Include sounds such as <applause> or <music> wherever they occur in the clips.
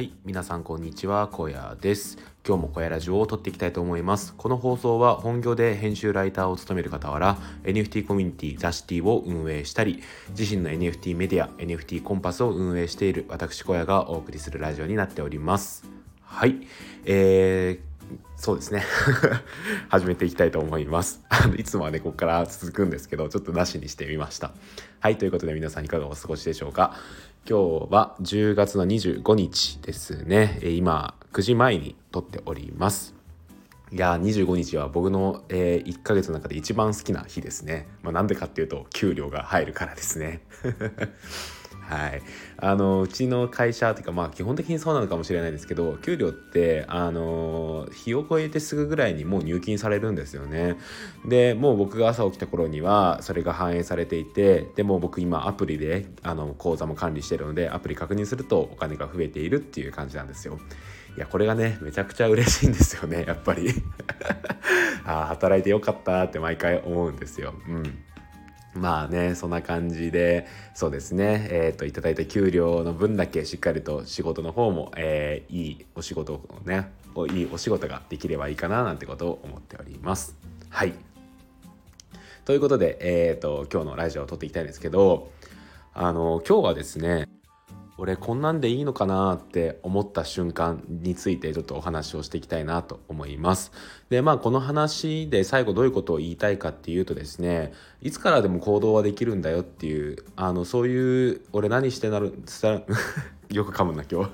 はい皆さんこんにちは小屋です。今日も小屋ラジオを撮っていきたいと思います。この放送は本業で編集ライターを務める傍ら NFT コミュニティザシティを運営したり自身の NFT メディア NFT コンパスを運営している私小屋がお送りするラジオになっております。はいえーそうですね。<laughs> 始めていきたいと思います。<laughs> いつもはねここから続くんですけどちょっとなしにしてみました。はいということで皆さんいかがお過ごしでしょうか。今日は10月の25日ですね。今9時前に撮っております。いや25日は僕の、えー、1ヶ月の中で一番好きな日ですね。まあ、なんでかっていうと給料が入るからですね。<laughs> はい、あのうちの会社っていうかまあ基本的にそうなのかもしれないですけど給料ってあの日を超えてすぐぐらいにもう入金されるんですよねでもう僕が朝起きた頃にはそれが反映されていてでも僕今アプリであの口座も管理してるのでアプリ確認するとお金が増えているっていう感じなんですよいやこれがねめちゃくちゃ嬉しいんですよね <laughs> やっぱり。<laughs> ああ働いてよかったって毎回思うんですよ。うん。まあねそんな感じでそうですね。えっ、ー、といただいた給料の分だけしっかりと仕事の方も、えー、いいお仕事をねいいお仕事ができればいいかななんてことを思っております。はい。ということでえっ、ー、と今日のラジオを撮っていきたいんですけどあの今日はですね俺こんなんでいいのかなって思った瞬間についてちょっとお話をしていきたいなと思います。でまあこの話で最後どういうことを言いたいかっていうとですねいつからでも行動はできるんだよっていうあのそういう俺何してなる <laughs> よく噛むな今日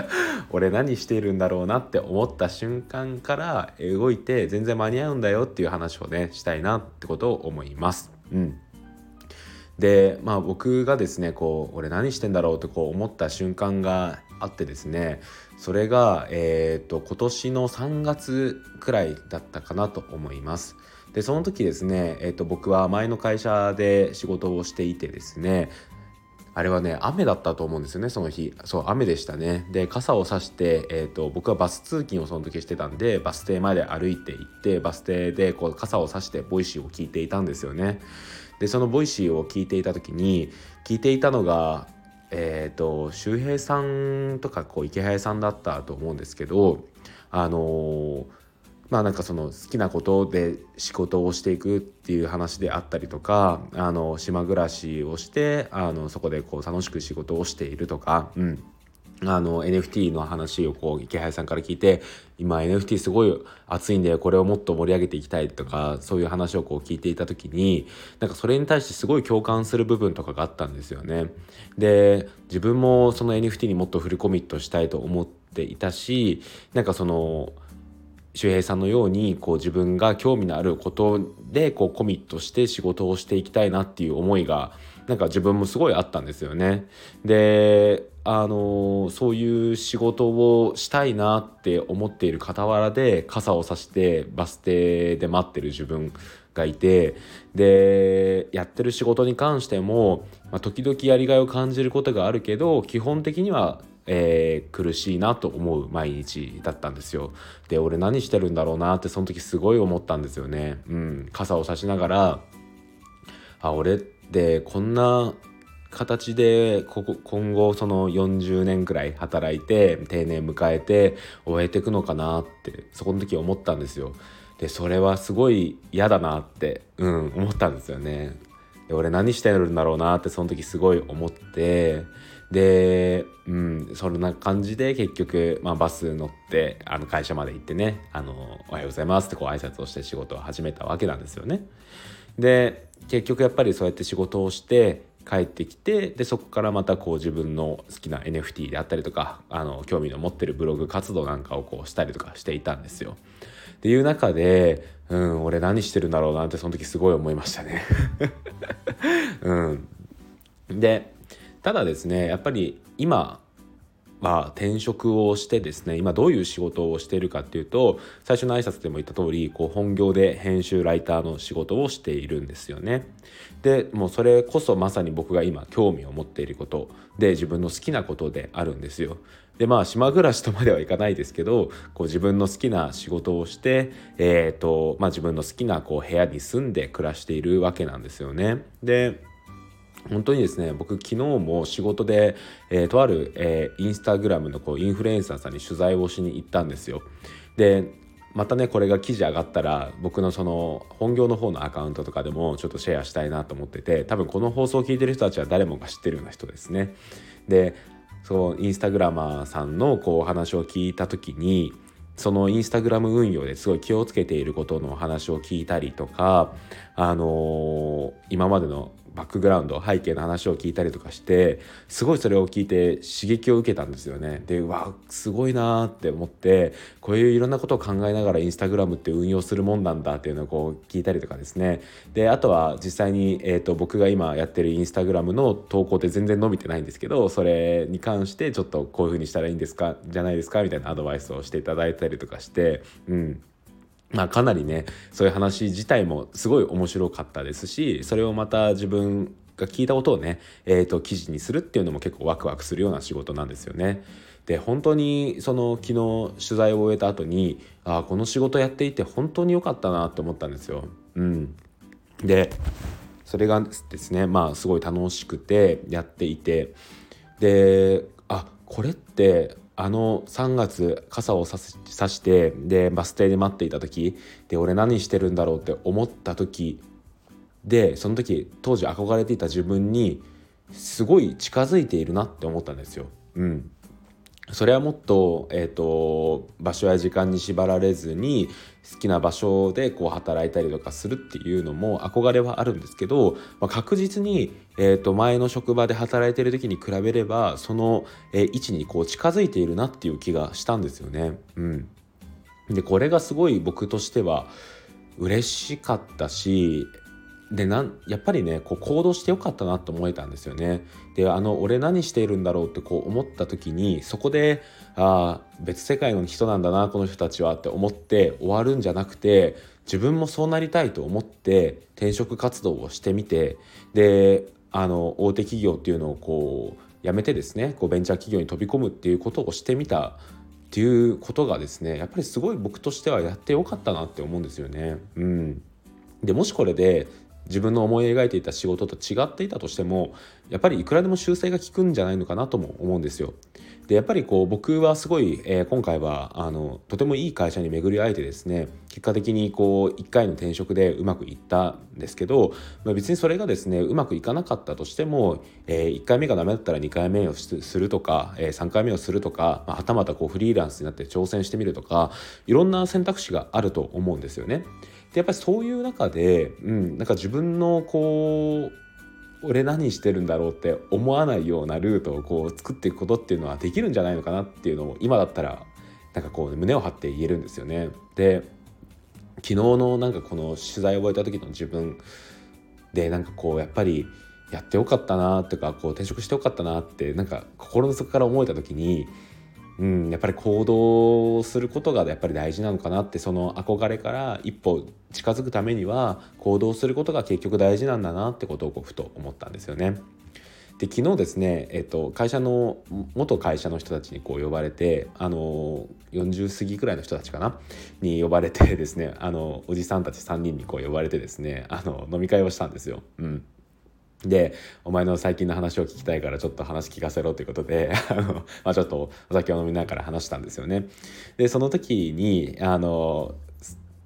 <laughs> 俺何しているんだろうなって思った瞬間から動いて全然間に合うんだよっていう話をねしたいなってことを思います。うんでまあ僕がですねこう俺何してんだろうってこう思った瞬間があってですねそれが、えーと、今年の3月くらいだったかなと思います。でその時ですね、えーと、僕は前の会社で仕事をしていてですねあれはね雨だったと思うんですよねその日。そう雨でしたね。で傘を差して、えー、と僕はバス通勤をその時してたんでバス停まで歩いて行ってバス停でこう傘を差して Voicy を聞いていたんですよね。でその Voicy を聞いていた時に聞いていたのがえっ、ー、と周平さんとかこうイケハヤさんだったと思うんですけどあのまあなんかその好きなことで仕事をしていくっていう話であったりとかあの島暮らしをしてあのそこでこう楽しく仕事をしているとか、うん、あの NFT の話をこうイケハヤさんから聞いて今 NFT すごい熱いんでこれをもっと盛り上げていきたいとかそういう話をこう聞いていた時になんかそれに対してすごい共感する部分とかがあったんですよね。で自分もその NFT にもっとフルコミットしたいと思っていたしなんかその周平さんのようにこう自分が興味のあることでこうコミットして仕事をしていきたいなっていう思いがなんか自分もすごいあったんですよね。であのそういう仕事をしたいなって思っている傍らで傘を差してバス停で待ってる自分がいてでやってる仕事に関しても、まあ、時々やりがいを感じることがあるけど基本的にはえー、苦しいなと思う毎日だったんですよ。で俺何してるんだろうなってその時すごい思ったんですよね。うん、傘を差しながらあ俺ってこんな形でここ今後その40年くらい働いて定年迎えて終えていくのかなってそこの時思ったんですよ。でそれはすごい嫌だなって、うん、思ったんですよね。で俺何してるんだろうなってその時すごい思ってで、うん、そんな感じで結局、まあ、バス乗ってあの会社まで行ってね「あのおはようございます」ってこう挨拶をして仕事を始めたわけなんですよね。で結局やっぱりそうやって仕事をして帰ってきてでそこからまたこう自分の好きな NFT であったりとかあの興味の持ってるブログ活動なんかをこうしたりとかしていたんですよ。っていう中でうん俺何してるんだろうなってその時すごい思いましたね。<laughs> うん、でただですねやっぱり今まあ、転職をしてですね今どういう仕事をしているかっていうと最初の挨拶でも言った通りこり本業で編集ライターの仕事をしているんですよね。でもうそれこそまさに僕が今興味を持っていることで自分の好きなことであるんですよ。でまあ島暮らしとまではいかないですけどこう自分の好きな仕事をして、えーとまあ、自分の好きなこう部屋に住んで暮らしているわけなんですよね。で本当にですね僕昨日も仕事で、えー、とある、えー、インスタグラムのこうインフルエンサーさんに取材をしに行ったんですよ。でまたねこれが記事上がったら僕のその本業の方のアカウントとかでもちょっとシェアしたいなと思ってて多分この放送を聞いてる人たちは誰もが知ってるような人ですね。でそうインスタグラマーさんのこうお話を聞いた時にそのインスタグラム運用ですごい気をつけていることのお話を聞いたりとかあのー、今までのバックグラウンド背景の話を聞いたりとかしてすごいそれを聞いて刺激を受けたんですよね。でうわすごいなーって思ってこういういろんなことを考えながらインスタグラムって運用するもんなんだっていうのをこう聞いたりとかですねであとは実際に、えーと、僕が今やってるインスタグラムの投稿って全然伸びてないんですけどそれに関してちょっとこういう風にしたらいいんですかじゃないですかみたいなアドバイスをしていただいたりとかしてうんまあ、かなりねそういう話自体もすごい面白かったですしそれをまた自分が聞いたことをね、えー、と記事にするっていうのも結構ワクワクするような仕事なんですよね。で本当にその昨日取材を終えた後にああこの仕事やっていて本当に良かったなって思ったんですよ。うん、でそれがですねまあすごい楽しくてやっていてであこれってあの3月傘をさしてでバス停で待っていた時で俺何してるんだろうって思った時でその時当時憧れていた自分にすごい近づいているなって思ったんですよ。うん、それはもっと,、えーと、場所や時間に縛られずに好きな場所でこう働いたりとかするっていうのも憧れはあるんですけど、まあ、確実に、えー、と前の職場で働いてる時に比べればその、えー、位置にこう近づいているなっていう気がしたんですよね。うん、でこれがすごい僕としては嬉しかったしでなんやっぱりねこう行動してよかったなと思えたんですよね。であの俺何しているんだろうってこう思った時にそこでああ別世界の人なんだなこの人たちはって思って終わるんじゃなくて自分もそうなりたいと思って転職活動をしてみてであの大手企業っていうのをこう辞めてですねこうベンチャー企業に飛び込むっていうことをしてみたっていうことがですねやっぱりすごい僕としてはやってよかったなって思うんですよね。うん、でもしこれで自分の思い描いていた仕事と違っていたとしてもやっぱりいくらでも修正が効くんじゃないのかなとも思うんですよ。でやっぱりこう僕はすごい、えー、今回はあのとてもいい会社に巡り会えてですね結果的にこう1回の転職でうまくいったんですけど、まあ、別にそれがですねうまくいかなかったとしても、えー、1回目がダメだったら2回目をするとか、えー、3回目をするとか、まあ、はたまたこうフリーランスになって挑戦してみるとかいろんな選択肢があると思うんですよね。でやっぱりそういう中で、うん、なんか自分のこう俺何してるんだろうって思わないようなルートをこう作っていくことっていうのはできるんじゃないのかなっていうのを今だったらなんかこう胸を張って言えるんですよね。で昨日のなんかこの取材を終えた時の自分でなんかこうやっぱりやってよかったなとかこう転職してよかったなってなんか心の底から思えた時にうん、やっぱり行動することがやっぱり大事なのかなってその憧れから一歩近づくためには行動することが結局大事なんだなってことをふと思ったんですよね。で昨日ですね、えっと、会社の元会社の人たちにこう呼ばれてあの40過ぎくらいの人たちかな？に呼ばれてですねあのおじさんたち3人にこう呼ばれてですねあの飲み会をしたんですよ。うんでお前の最近の話を聞きたいからちょっと話聞かせろということで <laughs> あの、まあ、ちょっとお酒を飲みながら話したんですよね。でその時にあの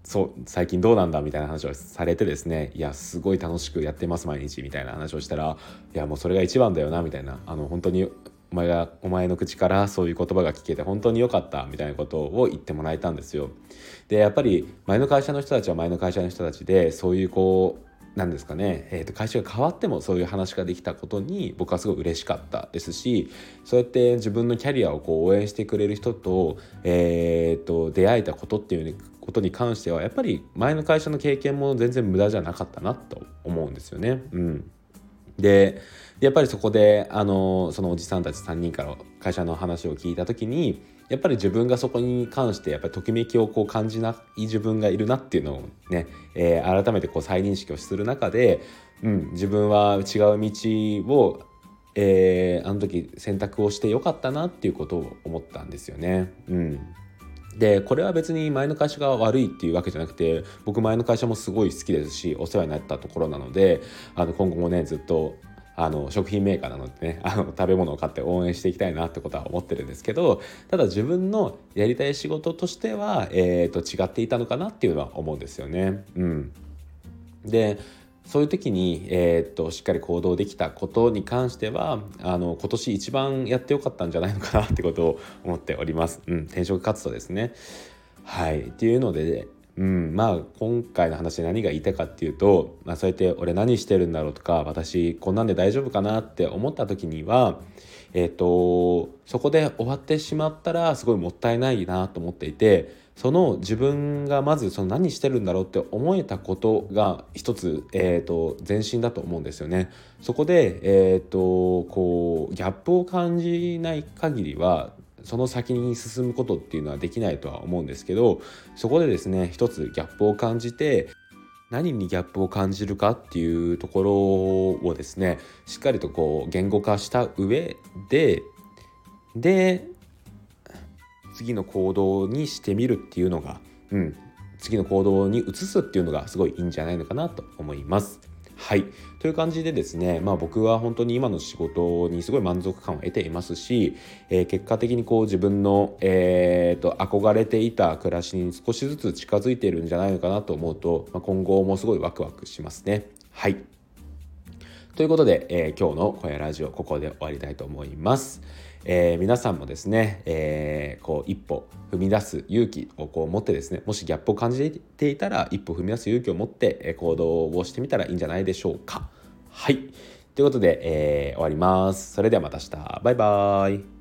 そう最近どうなんだみたいな話をされてですねいやすごい楽しくやってます毎日みたいな話をしたらいやもうそれが一番だよなみたいなあの本当にお前がお前の口からそういう言葉が聞けて本当に良かったみたいなことを言ってもらえたんですよ。でやっぱり前の会社の人たちは前の会社の人たちでそういうこうなんですかね、えー、と会社が変わってもそういう話ができたことに僕はすごい嬉しかったですしそうやって自分のキャリアをこう応援してくれる人と,、えー、と出会えたことっていうことに関してはやっぱり前の会社の経験も全然無駄じゃなかったなと思うんですよね。うん、でやっぱりそこであのそのおじさんたち3人から会社の話を聞いた時にやっぱり自分がそこに関してやっぱりときめきをこう感じない自分がいるなっていうのをね、えー、改めてこう再認識をする中で、うん、自分は違う道を、えー、あの時選択をしてよかったなっていうことを思ったんですよね。うんでこれは別に前の会社が悪いっていうわけじゃなくて僕前の会社もすごい好きですしお世話になったところなのであの今後もねずっとあの食品メーカーなのでね <laughs> あの食べ物を買って応援していきたいなってことは思ってるんですけどただ自分のやりたい仕事としては、えー、と違っていたのかなっていうのは思うんですよね。うん、でそういう時に、えー、っとしっかり行動できたことに関してはあの今年一番やってよかったんじゃないのかなってことを思っております。うん、転職活動ですね。はい、っていうので、うん、まあ今回の話で何が言いたいかっていうと、まあ、そうやって俺何してるんだろうとか私こんなんで大丈夫かなって思った時には、えーとそこで終わってしまったらすごいもったいないなと思っていてその自分がまずその何してるんだろうって思えたことが一つ、えーと、前進だと思うんですよね。そこで、えーと、こうギャップを感じない限りはその先に進むことっていうのはできないとは思うんですけどそこでですね一つギャップを感じて何にギャップを感じるかっていうところをですねしっかりとこう言語化した上でで次の行動にしてみるっていうのが、うん、次の行動に移すっていうのがすごいいいんじゃないのかなと思います。はい。という感じでですね、まあ僕は本当に今の仕事にすごい満足感を得ていますし、えー、結果的にこう自分の、えーと、憧れていた暮らしに少しずつ近づいているんじゃないのかなと思うと、まあ、今後もすごいワクワクしますね。はい。ということで、えー、今日の小屋ラジオここで終わりたいと思います。えー、皆さんもですね、えー、こう一歩踏み出す勇気をこう持ってですねもしギャップを感じていたら一歩踏み出す勇気を持って行動をしてみたらいいんじゃないでしょうか。はいということで、えー、終わります。それではまた明日バイバーイ